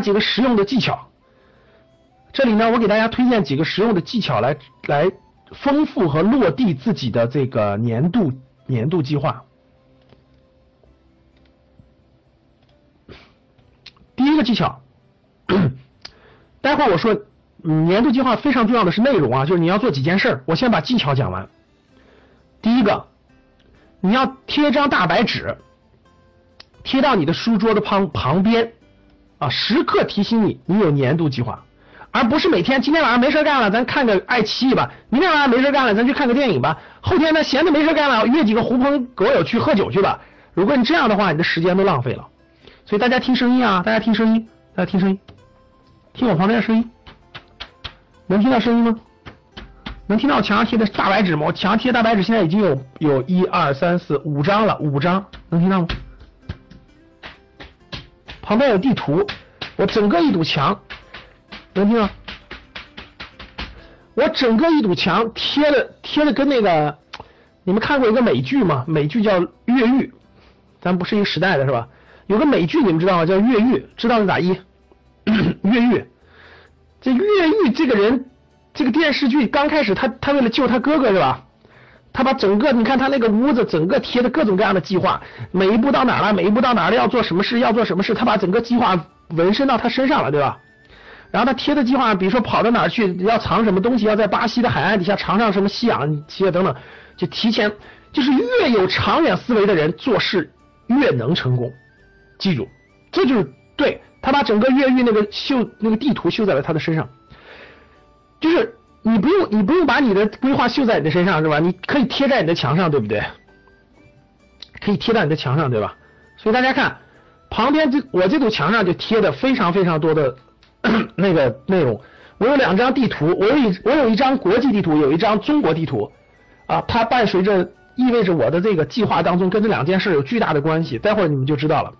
几个实用的技巧。这里呢，我给大家推荐几个实用的技巧来来丰富和落地自己的这个年度年度计划。第一个技巧，待会儿我说年度计划非常重要的是内容啊，就是你要做几件事。我先把技巧讲完。第一个，你要贴张大白纸，贴到你的书桌的旁旁边啊，时刻提醒你你有年度计划，而不是每天今天晚上没事干了，咱看个爱奇艺吧；明天晚上没事干了，咱去看个电影吧；后天呢闲的没事干了，约几个狐朋狗友去喝酒去吧。如果你这样的话，你的时间都浪费了。所以大家听声音啊，大家听声音，大家听声音，听我旁边的声音，能听到声音吗？能听到墙上贴的大白纸吗？我墙上贴的大白纸现在已经有有一二三四五张了，五张，能听到吗？旁边有地图，我整个一堵墙，能听到？我整个一堵墙贴的贴的跟那个，你们看过一个美剧吗？美剧叫《越狱》，咱不是一个时代的是吧？有个美剧你们知道吗？叫《越狱》，知道是咋一？越狱，这越狱这个人，这个电视剧刚开始他他为了救他哥哥是吧？他把整个你看他那个屋子整个贴的各种各样的计划，每一步到哪了，每一步到哪了要做什么事，要做什么事，他把整个计划纹身到他身上了，对吧？然后他贴的计划，比如说跑到哪去，要藏什么东西，要在巴西的海岸底下藏上什么吸氧气等等，就提前就是越有长远思维的人做事越能成功。记住，这就是对他把整个越狱那个绣那个地图绣在了他的身上，就是你不用你不用把你的规划绣在你的身上是吧？你可以贴在你的墙上，对不对？可以贴在你的墙上，对吧？所以大家看旁边这我这堵墙上就贴的非常非常多的 那个内容。我有两张地图，我有一我有一张国际地图，有一张中国地图啊，它伴随着意味着我的这个计划当中跟这两件事有巨大的关系。待会儿你们就知道了。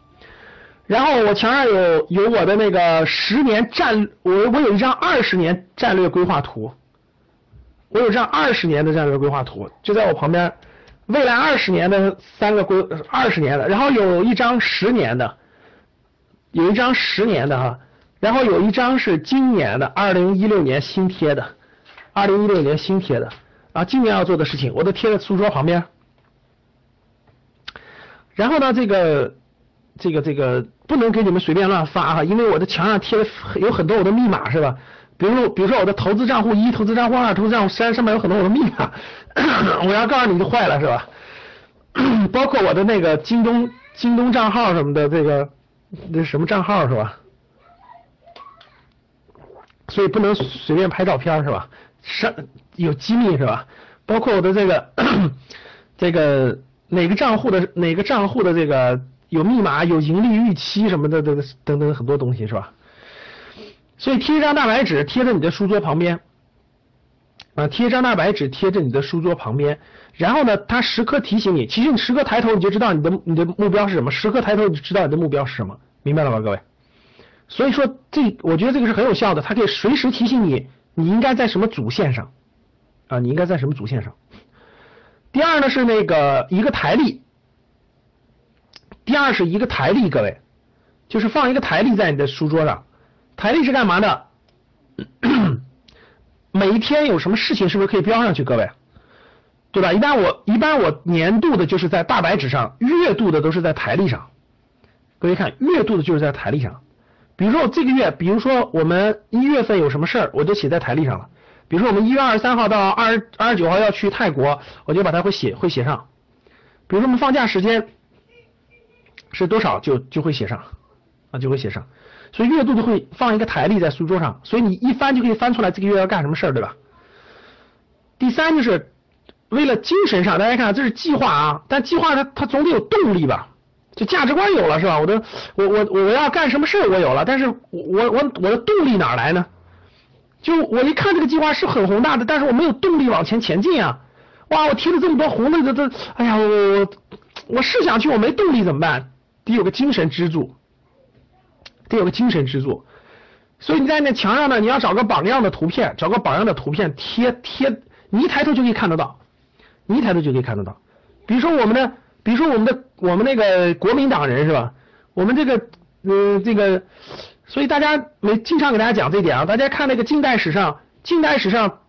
然后我墙上有有我的那个十年战，我我有一张二十年战略规划图，我有张二十年的战略规划图，就在我旁边，未来二十年的三个规二十年的，然后有一张十年的，有一张十年的哈，然后有一张是今年的二零一六年新贴的，二零一六年新贴的啊，今年要做的事情我都贴在书桌旁边，然后呢这个。这个这个不能给你们随便乱发哈，因为我的墙上贴的有很多我的密码是吧？比如比如说我的投资账户一、投资账户二、投资账户三上面有很多我的密码，我要告诉你就坏了是吧？包括我的那个京东京东账号什么的，这个那什么账号是吧？所以不能随便拍照片是吧？上有机密是吧？包括我的这个这个哪个账户的哪个账户的这个。有密码，有盈利预期什么的，等等等很多东西是吧？所以贴一张大白纸贴在你的书桌旁边，啊，贴一张大白纸贴在你的书桌旁边，然后呢，它时刻提醒你，其实你时刻抬头你就知道你的你的目标是什么，时刻抬头你就知道你的目标是什么，明白了吗，各位？所以说这我觉得这个是很有效的，它可以随时提醒你你应该在什么主线上啊，你应该在什么主线上。第二呢是那个一个台历。第二是一个台历，各位，就是放一个台历在你的书桌上。台历是干嘛的？每一天有什么事情是不是可以标上去？各位，对吧？一般我一般我年度的就是在大白纸上，月度的都是在台历上。各位看，月度的就是在台历上。比如说我这个月，比如说我们一月份有什么事儿，我就写在台历上了。比如说我们一月二十三号到二二十九号要去泰国，我就把它会写会写上。比如说我们放假时间。是多少就就会写上啊，就会写上，所以月度就会放一个台历在书桌上，所以你一翻就可以翻出来这个月要干什么事儿，对吧？第三就是为了精神上，大家看这是计划啊，但计划它它总得有动力吧？就价值观有了是吧？我的我我我要干什么事儿我有了，但是我我我的动力哪来呢？就我一看这个计划是很宏大的，但是我没有动力往前前进啊！哇，我提了这么多红的这这，哎呀我我我是想去，我没动力怎么办？得有个精神支柱，得有个精神支柱，所以你在那墙上呢，你要找个榜样的图片，找个榜样的图片贴贴，你一抬头就可以看得到，你一抬头就可以看得到。比如说我们的，比如说我们的，我们那个国民党人是吧？我们这个，嗯，这个所以大家没经常给大家讲这点啊，大家看那个近代史上，近代史上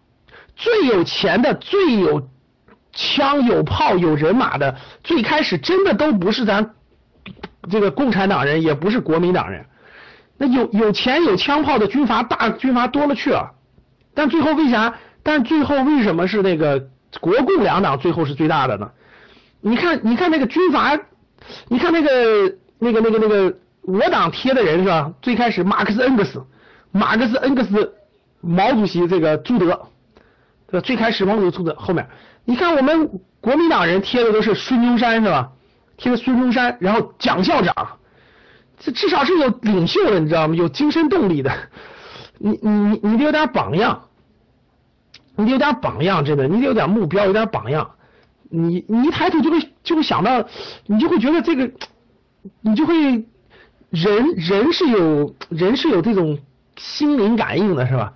最有钱的、最有枪有炮有人马的，最开始真的都不是咱这个共产党人，也不是国民党人。那有有钱有枪炮的军阀大军阀多了去了，但最后为啥？但最后为什么是那个国共两党最后是最大的呢？你看，你看那个军阀，你看那个那个那个那个我党贴的人是吧？最开始马克思恩格斯，马克思恩格斯，毛主席这个朱德，对吧？最开始毛主席朱德后面，你看我们国民党人贴的都是孙中山是吧？贴的孙中山，然后蒋校长。这至少是有领袖的，你知道吗？有精神动力的，你你你你得有点榜样，你得有点榜样，真的，你得有点目标，有点榜样。你你一抬头就会就会想到，你就会觉得这个，你就会人人是有人是有这种心灵感应的，是吧？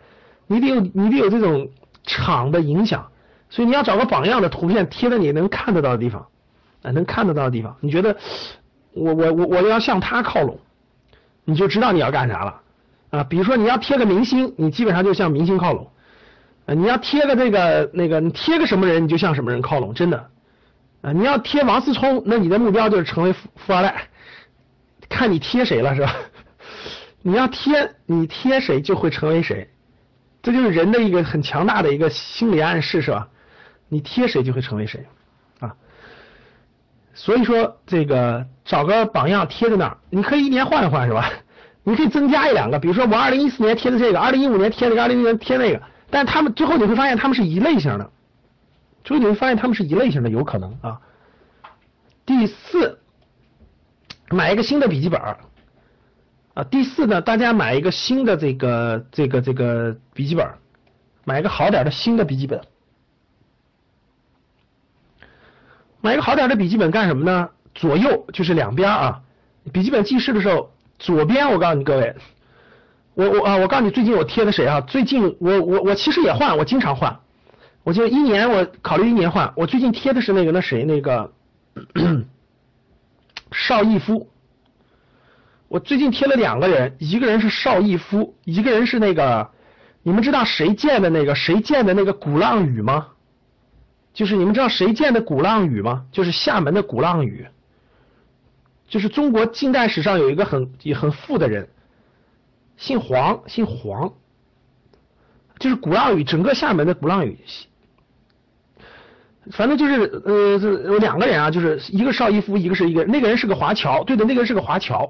你得有你得有这种场的影响，所以你要找个榜样的图片贴在你能看得到的地方，啊，能看得到的地方，你觉得？我我我我要向他靠拢，你就知道你要干啥了啊！比如说你要贴个明星，你基本上就向明星靠拢；啊，你要贴个这个那个，你贴个什么人，你就向什么人靠拢，真的啊！你要贴王思聪，那你的目标就是成为富富二代，看你贴谁了是吧？你要贴你贴谁就会成为谁，这就是人的一个很强大的一个心理暗示是吧？你贴谁就会成为谁。所以说，这个找个榜样贴在那儿，你可以一年换一换，是吧？你可以增加一两个，比如说我二零一四年贴的这个，二零一五年贴那个，二零一六年贴那个，但他们最后你会发现他们是一类型的，最后你会发现他们是一类型的，有可能啊。第四，买一个新的笔记本啊。第四呢，大家买一个新的这个这个这个笔记本，买一个好点的新的笔记本。买一个好点的笔记本干什么呢？左右就是两边啊。笔记本记事的时候，左边我告诉你各位，我我啊，我告诉你最近我贴的谁啊？最近我我我其实也换，我经常换。我就一年我考虑一年换。我最近贴的是那个那谁那个 邵逸夫。我最近贴了两个人，一个人是邵逸夫，一个人是那个你们知道谁建的那个谁建的那个鼓浪屿吗？就是你们知道谁建的鼓浪屿吗？就是厦门的鼓浪屿。就是中国近代史上有一个很也很富的人，姓黄，姓黄。就是鼓浪屿，整个厦门的鼓浪屿，反正就是呃，有两个人啊，就是一个邵逸夫，一个是一个那个人是个华侨，对的，那个人是个华侨。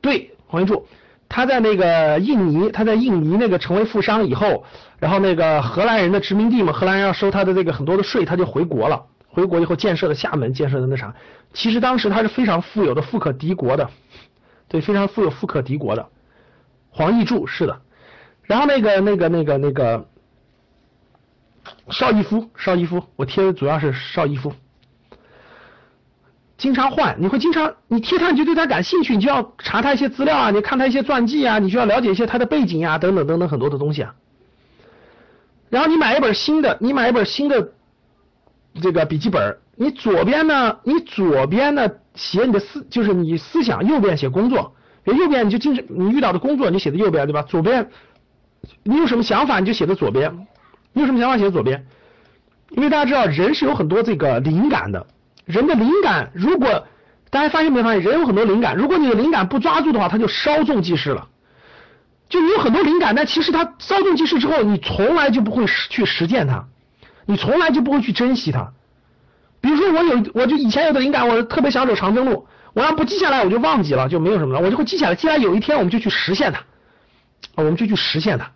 对，黄云柱。他在那个印尼，他在印尼那个成为富商以后，然后那个荷兰人的殖民地嘛，荷兰人要收他的这个很多的税，他就回国了。回国以后建设的厦门，建设的那啥，其实当时他是非常富有的，富可敌国的，对，非常富有，富可敌国的。黄义柱是的，然后那个那个那个那个邵逸夫，邵逸夫，我贴的主要是邵逸夫。经常换，你会经常你贴他，你就对他感兴趣，你就要查他一些资料啊，你看他一些传记啊，你就要了解一些他的背景呀，等等等等很多的东西啊。然后你买一本新的，你买一本新的这个笔记本，你左边呢，你左边呢写你的思，就是你思想，右边写工作，右边你就经常你遇到的工作，你写的右边对吧？左边你有什么想法，你就写的左边，你有什么想法写的左边，因为大家知道人是有很多这个灵感的。人的灵感，如果大家发现没发现，人有很多灵感，如果你的灵感不抓住的话，他就稍纵即逝了。就你有很多灵感，但其实它稍纵即逝之后，你从来就不会去实践它，你从来就不会去珍惜它。比如说我有，我就以前有的灵感，我特别想走长征路，我要不记下来，我就忘记了，就没有什么了，我就会记下来，既然有一天我们就去实现它，我们就去实现它。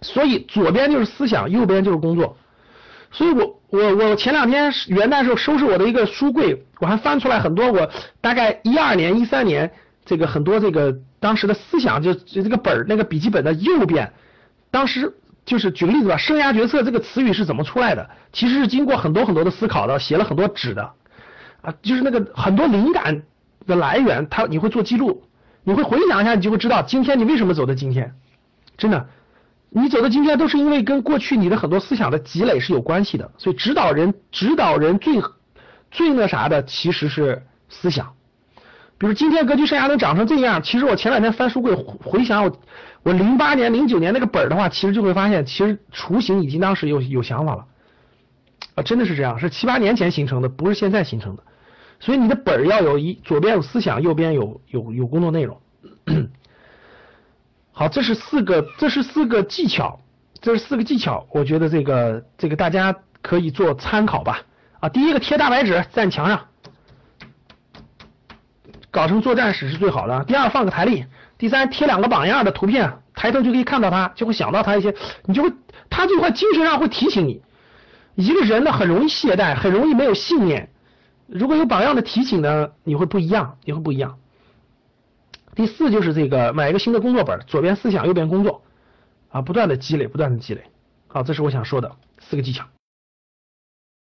所以左边就是思想，右边就是工作。所以我我我前两天元旦时候收拾我的一个书柜，我还翻出来很多我大概一二年一三年这个很多这个当时的思想，就就这个本儿那个笔记本的右边，当时就是举个例子吧，生涯决策这个词语是怎么出来的？其实是经过很多很多的思考的，写了很多纸的啊，就是那个很多灵感的来源，它你会做记录，你会回想一下，你就会知道今天你为什么走到今天，真的。你走到今天都是因为跟过去你的很多思想的积累是有关系的，所以指导人指导人最最那啥的其实是思想。比如今天格局生涯能长成这样，其实我前两天翻书柜回想我我零八年、零九年那个本儿的话，其实就会发现，其实雏形已经当时有有想法了啊，真的是这样，是七八年前形成的，不是现在形成的。所以你的本儿要有一左边有思想，右边有有有工作内容。好，这是四个，这是四个技巧，这是四个技巧，我觉得这个这个大家可以做参考吧。啊，第一个贴大白纸在墙上，搞成作战史是最好的。第二放个台历，第三贴两个榜样的图片，抬头就可以看到他，就会想到他一些，你就会他就会精神上会提醒你。一个人呢很容易懈怠，很容易没有信念。如果有榜样的提醒呢，你会不一样，你会不一样。第四就是这个买一个新的工作本，左边思想，右边工作，啊，不断的积累，不断的积累。啊，这是我想说的四个技巧。